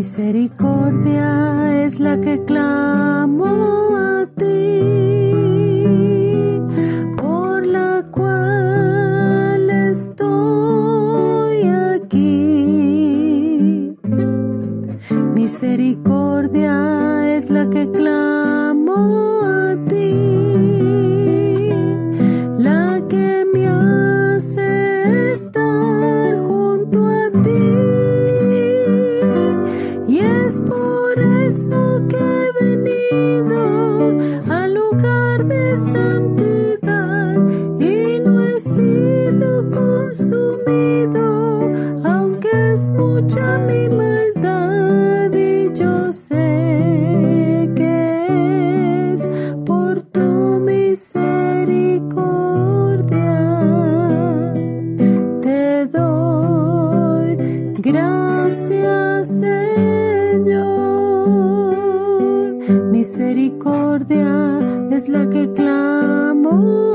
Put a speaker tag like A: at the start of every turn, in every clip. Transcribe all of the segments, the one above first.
A: Misericordia es la que clamo a ti, por la cual estoy Misericordia es la que clamo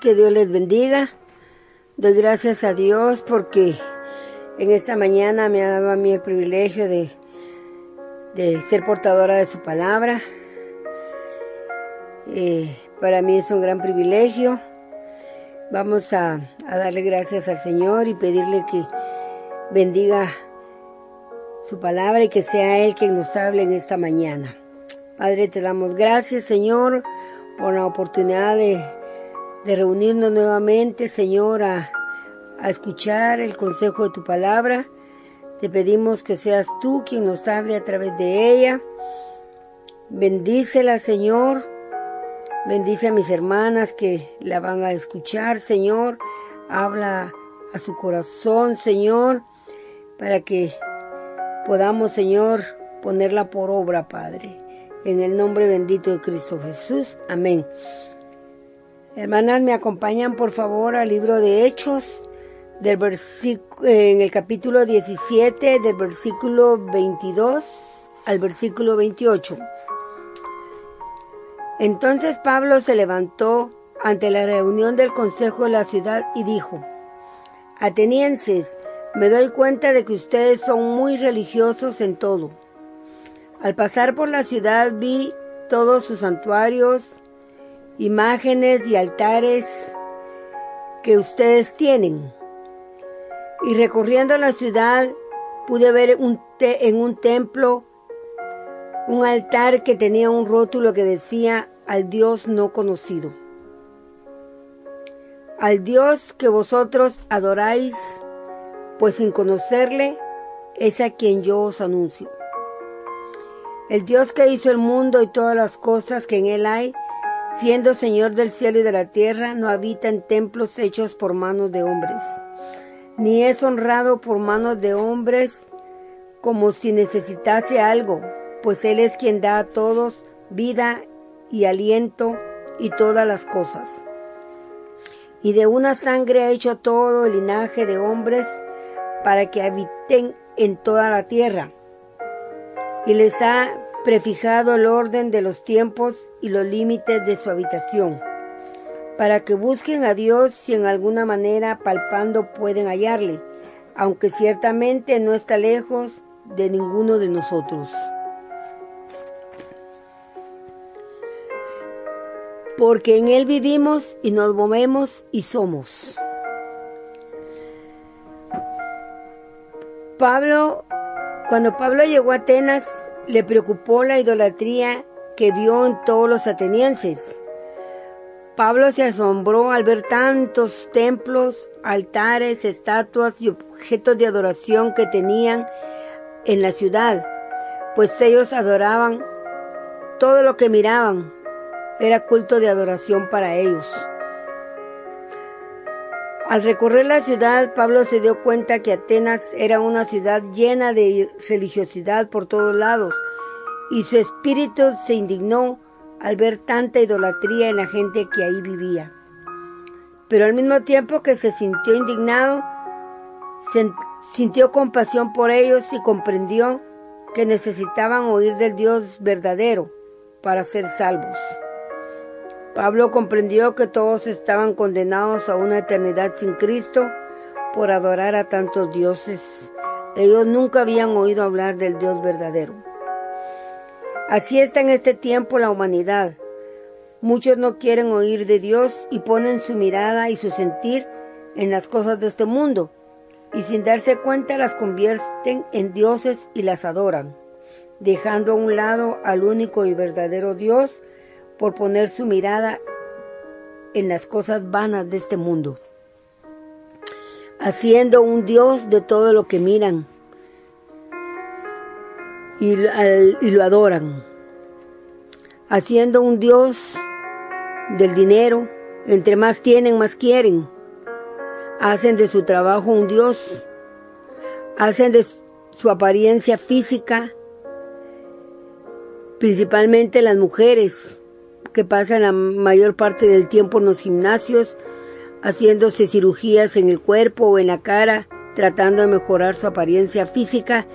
A: Que
B: Dios les bendiga. Doy gracias a Dios porque en esta mañana me ha dado a mí el privilegio de, de ser portadora de su palabra. Eh, para mí es un gran privilegio. Vamos a darle gracias al Señor y pedirle que bendiga su palabra y que sea Él quien nos hable en esta mañana. Padre, te damos gracias, Señor, por la oportunidad de, de reunirnos nuevamente, Señor, a, a escuchar el consejo de tu palabra. Te pedimos que seas tú quien nos hable a través de ella. Bendícela, Señor. Bendice a mis hermanas que la van a escuchar, Señor. Habla a su corazón, Señor, para que podamos, Señor, ponerla por obra, Padre. En el nombre bendito de Cristo Jesús. Amén. Hermanas, me acompañan por favor al libro de Hechos, en el capítulo 17, del versículo 22 al versículo 28. Entonces Pablo se levantó ante la reunión del consejo de la ciudad y dijo, Atenienses, me doy cuenta de que ustedes son muy religiosos en todo. Al pasar por la ciudad vi todos sus santuarios, imágenes y altares que ustedes tienen. Y recorriendo la ciudad pude ver en un templo un altar que tenía un rótulo que decía al Dios no conocido. Al Dios que vosotros adoráis, pues sin conocerle es a quien yo os anuncio. El Dios que hizo el mundo y todas las cosas que en él hay, siendo Señor del cielo y de la tierra, no habita en templos hechos por manos de hombres, ni es honrado por manos de hombres como si necesitase algo, pues Él es quien da a todos vida y aliento y todas las cosas. Y de una sangre ha hecho todo el linaje de hombres para que habiten en toda la tierra. Y les ha prefijado el orden de los tiempos y los límites de su habitación, para que busquen a Dios si en alguna manera palpando pueden hallarle, aunque ciertamente no está lejos de ninguno de nosotros. Porque en Él vivimos y nos movemos y somos. Pablo, cuando Pablo llegó a Atenas, le preocupó la idolatría que vio en todos los atenienses. Pablo se asombró al ver tantos templos, altares, estatuas y objetos de adoración que tenían en la ciudad, pues ellos adoraban todo lo que miraban, era culto de adoración para ellos. Al recorrer la ciudad, Pablo se dio cuenta que Atenas era una ciudad llena de religiosidad por todos lados, y su espíritu se indignó al ver tanta idolatría en la gente que ahí vivía. Pero al mismo tiempo que se sintió indignado, sintió compasión por ellos y comprendió que necesitaban oír del Dios verdadero para ser salvos. Pablo comprendió que todos estaban condenados a una eternidad sin Cristo por adorar a tantos dioses. Ellos nunca habían oído hablar del Dios verdadero. Así está en este tiempo la humanidad. Muchos no quieren oír de Dios y ponen su mirada y su sentir en las cosas de este mundo y sin darse cuenta las convierten en dioses y las adoran, dejando a un lado al único y verdadero Dios por poner su mirada en las cosas vanas de este mundo, haciendo un Dios de todo lo que miran y, lo adoran, haciendo un Dios del dinero, entre más tienen, más quieren, hacen de su trabajo un Dios, hacen de su apariencia física, principalmente las mujeres, que pasan la mayor parte del tiempo en los gimnasios, haciéndose cirugías en el cuerpo o en la cara, tratando de mejorar su apariencia física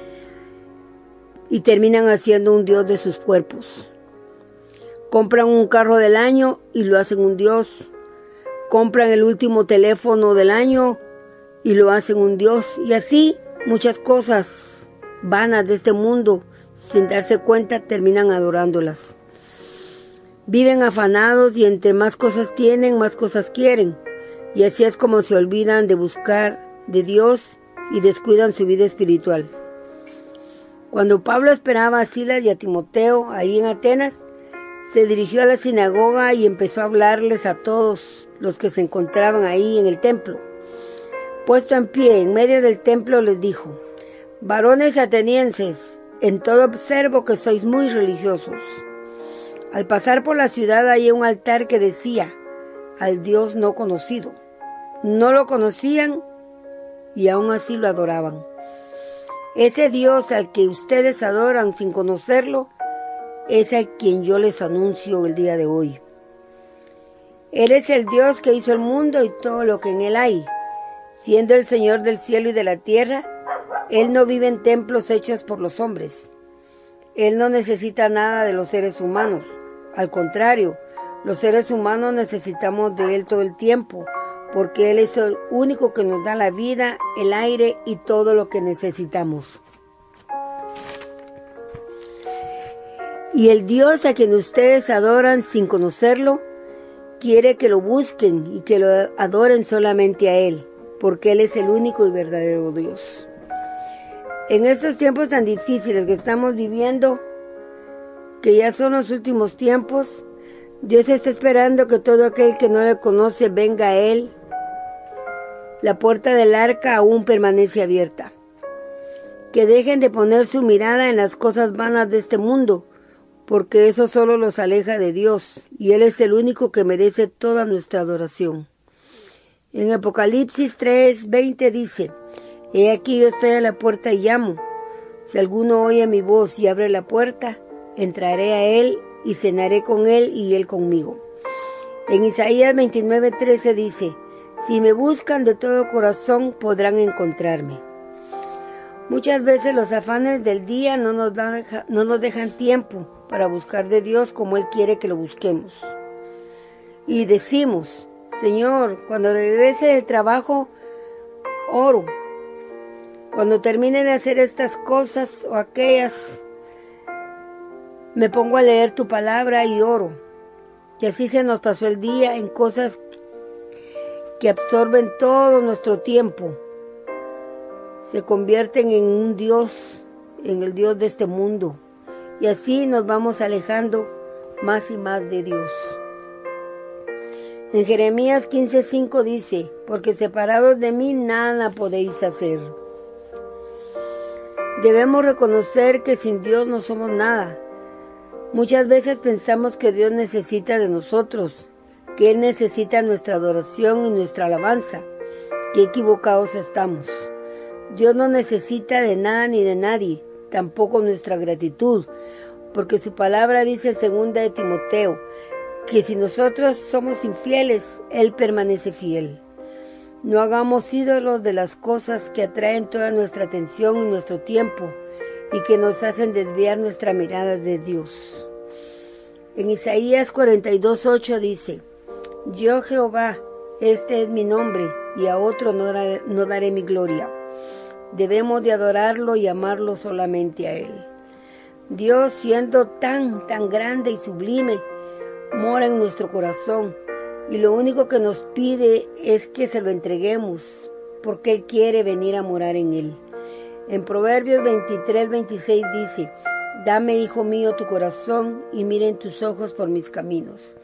B: y terminan haciendo un dios de sus cuerpos. Compran un carro del año y lo hacen un dios. Compran el último teléfono del año y lo hacen un dios. Y así muchas cosas vanas de este mundo, sin darse cuenta, terminan adorándolas. Viven afanados y entre más cosas tienen, más cosas quieren. Y así es como se olvidan de buscar de Dios y descuidan su vida espiritual. Cuando Pablo esperaba a Silas y a Timoteo ahí en Atenas, se dirigió a la sinagoga y empezó a hablarles a todos los que se encontraban ahí en el templo. Puesto en pie en medio del templo les dijo, varones atenienses, en todo observo que sois muy religiosos. Al pasar por la ciudad hay un altar que decía al Dios no conocido. No lo conocían y aún así lo adoraban. Ese Dios al que ustedes adoran sin conocerlo es a quien yo les anuncio el día de hoy. Él es el Dios que hizo el mundo y todo lo que en él hay. Siendo el Señor del cielo y de la tierra, Él no vive en templos hechos por los hombres. Él no necesita nada de los seres humanos. Al contrario, los seres humanos necesitamos de Él todo el tiempo, porque Él es el único que nos da la vida, el aire y todo lo que necesitamos. Y el Dios a quien ustedes adoran sin conocerlo, quiere que lo busquen y que lo adoren solamente a Él, porque Él es el único y verdadero Dios. En estos tiempos tan difíciles que estamos viviendo, que ya son los últimos tiempos, Dios está esperando que todo aquel que no le conoce venga a Él. La puerta del arca aún permanece abierta. Que dejen de poner su mirada en las cosas vanas de este mundo, porque eso solo los aleja de Dios, y Él es el único que merece toda nuestra adoración. En Apocalipsis 3, 20 dice, He aquí yo estoy a la puerta y llamo. Si alguno oye mi voz y abre la puerta, entraré a él y cenaré con él y él conmigo. En Isaías 29:13 dice, si me buscan de todo corazón podrán encontrarme. Muchas veces los afanes del día no nos, no nos dejan tiempo para buscar de Dios como Él quiere que lo busquemos. Y decimos, Señor, cuando regrese del trabajo, oro. Cuando termine de hacer estas cosas o aquellas, me pongo a leer tu palabra y oro. Y así se nos pasó el día en cosas que absorben todo nuestro tiempo. Se convierten en un Dios, en el Dios de este mundo. Y así nos vamos alejando más y más de Dios. En Jeremías 15:5 dice, porque separados de mí nada podéis hacer. Debemos reconocer que sin Dios no somos nada. Muchas veces pensamos que Dios necesita de nosotros, que Él necesita nuestra adoración y nuestra alabanza. Qué equivocados estamos. Dios no necesita de nada ni de nadie, tampoco nuestra gratitud, porque su palabra dice segunda de Timoteo, que si nosotros somos infieles, Él permanece fiel. No hagamos ídolos de las cosas que atraen toda nuestra atención y nuestro tiempo, y que nos hacen desviar nuestra mirada de Dios. En Isaías 42.8 dice, Yo Jehová, este es mi nombre, y a otro no no daré mi gloria. Debemos de adorarlo y amarlo solamente a Él. Dios, siendo tan, tan grande y sublime, mora en nuestro corazón y lo único que nos pide es que se lo entreguemos, porque Él quiere venir a morar en Él. En Proverbios 23, 26 dice, Dame, hijo mío, tu corazón y miren tus ojos por mis caminos.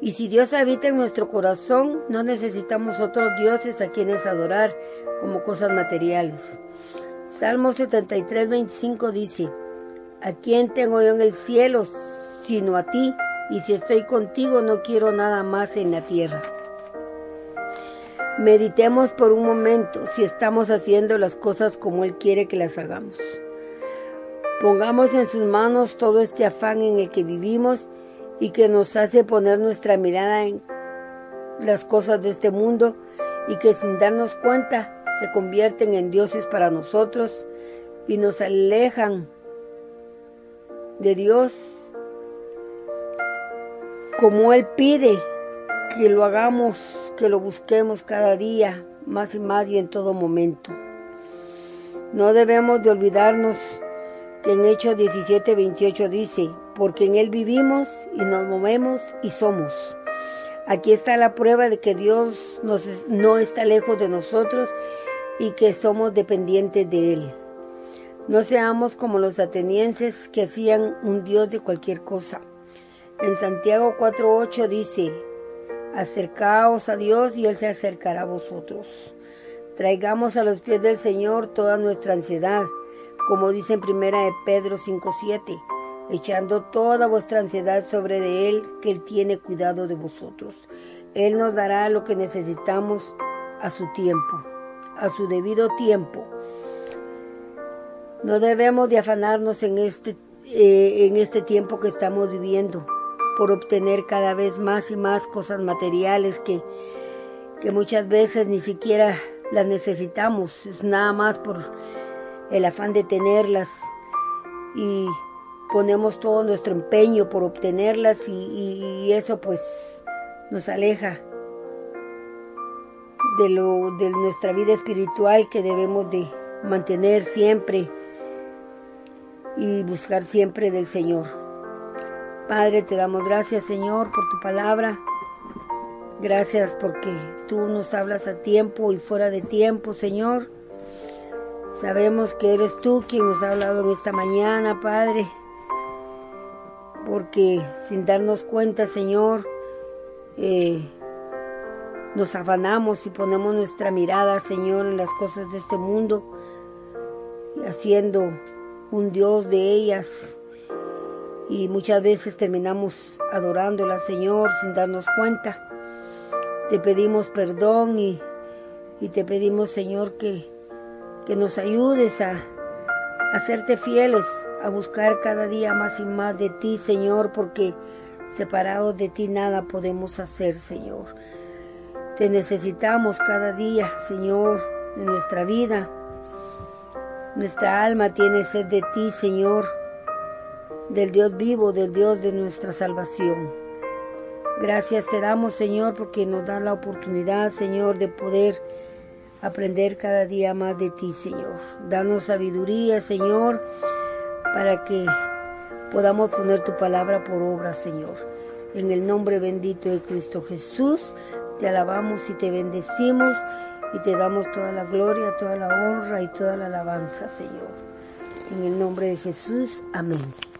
B: Y si Dios habita en nuestro corazón, no necesitamos otros dioses a quienes adorar como cosas materiales. Salmo 73, 25 dice, ¿A quién tengo yo en el cielo sino a ti? Y si estoy contigo no quiero nada más en la tierra. Meditemos por un momento si estamos haciendo las cosas como Él quiere que las hagamos. Pongamos en sus manos todo este afán en el que vivimos y que nos hace poner nuestra mirada en las cosas de este mundo y que sin darnos cuenta se convierten en dioses para nosotros y nos alejan de Dios como Él pide que lo hagamos que lo busquemos cada día, más y más y en todo momento. No debemos de olvidarnos que en Hechos 17, 28 dice, porque en Él vivimos y nos movemos y somos. Aquí está la prueba de que Dios nos, no está lejos de nosotros y que somos dependientes de Él. No seamos como los atenienses que hacían un Dios de cualquier cosa. En Santiago 4.8 dice, Acercaos a Dios y Él se acercará a vosotros. Traigamos a los pies del Señor toda nuestra ansiedad, como dice en primera de Pedro 5.7, echando toda vuestra ansiedad sobre de Él, que Él tiene cuidado de vosotros. Él nos dará lo que necesitamos a su tiempo, a su debido tiempo. No debemos de afanarnos en este, eh, en este tiempo que estamos viviendo por obtener cada vez más y más cosas materiales que, que muchas veces ni siquiera las necesitamos, es nada más por el afán de tenerlas y ponemos todo nuestro empeño por obtenerlas y, eso pues nos aleja de lo de nuestra vida espiritual que debemos de mantener siempre y buscar siempre del Señor. Padre, te damos gracias, Señor, por tu palabra. Gracias porque tú nos hablas a tiempo y fuera de tiempo, Señor. Sabemos que eres tú quien nos ha hablado en esta mañana, Padre. Porque sin darnos cuenta, Señor, eh, nos afanamos y ponemos nuestra mirada, Señor, en las cosas de este mundo, haciendo un Dios de ellas y muchas veces terminamos adorándola, Señor, sin darnos cuenta. Te pedimos perdón y, y te pedimos, Señor, que, que nos ayudes a, a hacerte fieles, a buscar cada día más y más de ti, Señor, porque separados de ti nada podemos hacer, Señor. Te necesitamos cada día, Señor, en nuestra vida. Nuestra alma tiene sed de ti, Señor, del Dios vivo, del Dios de nuestra salvación. Gracias te damos, Señor, porque nos da la oportunidad, Señor, de poder aprender cada día más de ti, Señor. Danos sabiduría, Señor, para que podamos poner tu palabra por obra, Señor. En el nombre bendito de Cristo Jesús, te alabamos y te bendecimos y te damos toda la gloria, toda la honra y toda la alabanza, Señor. En el nombre de Jesús, amén.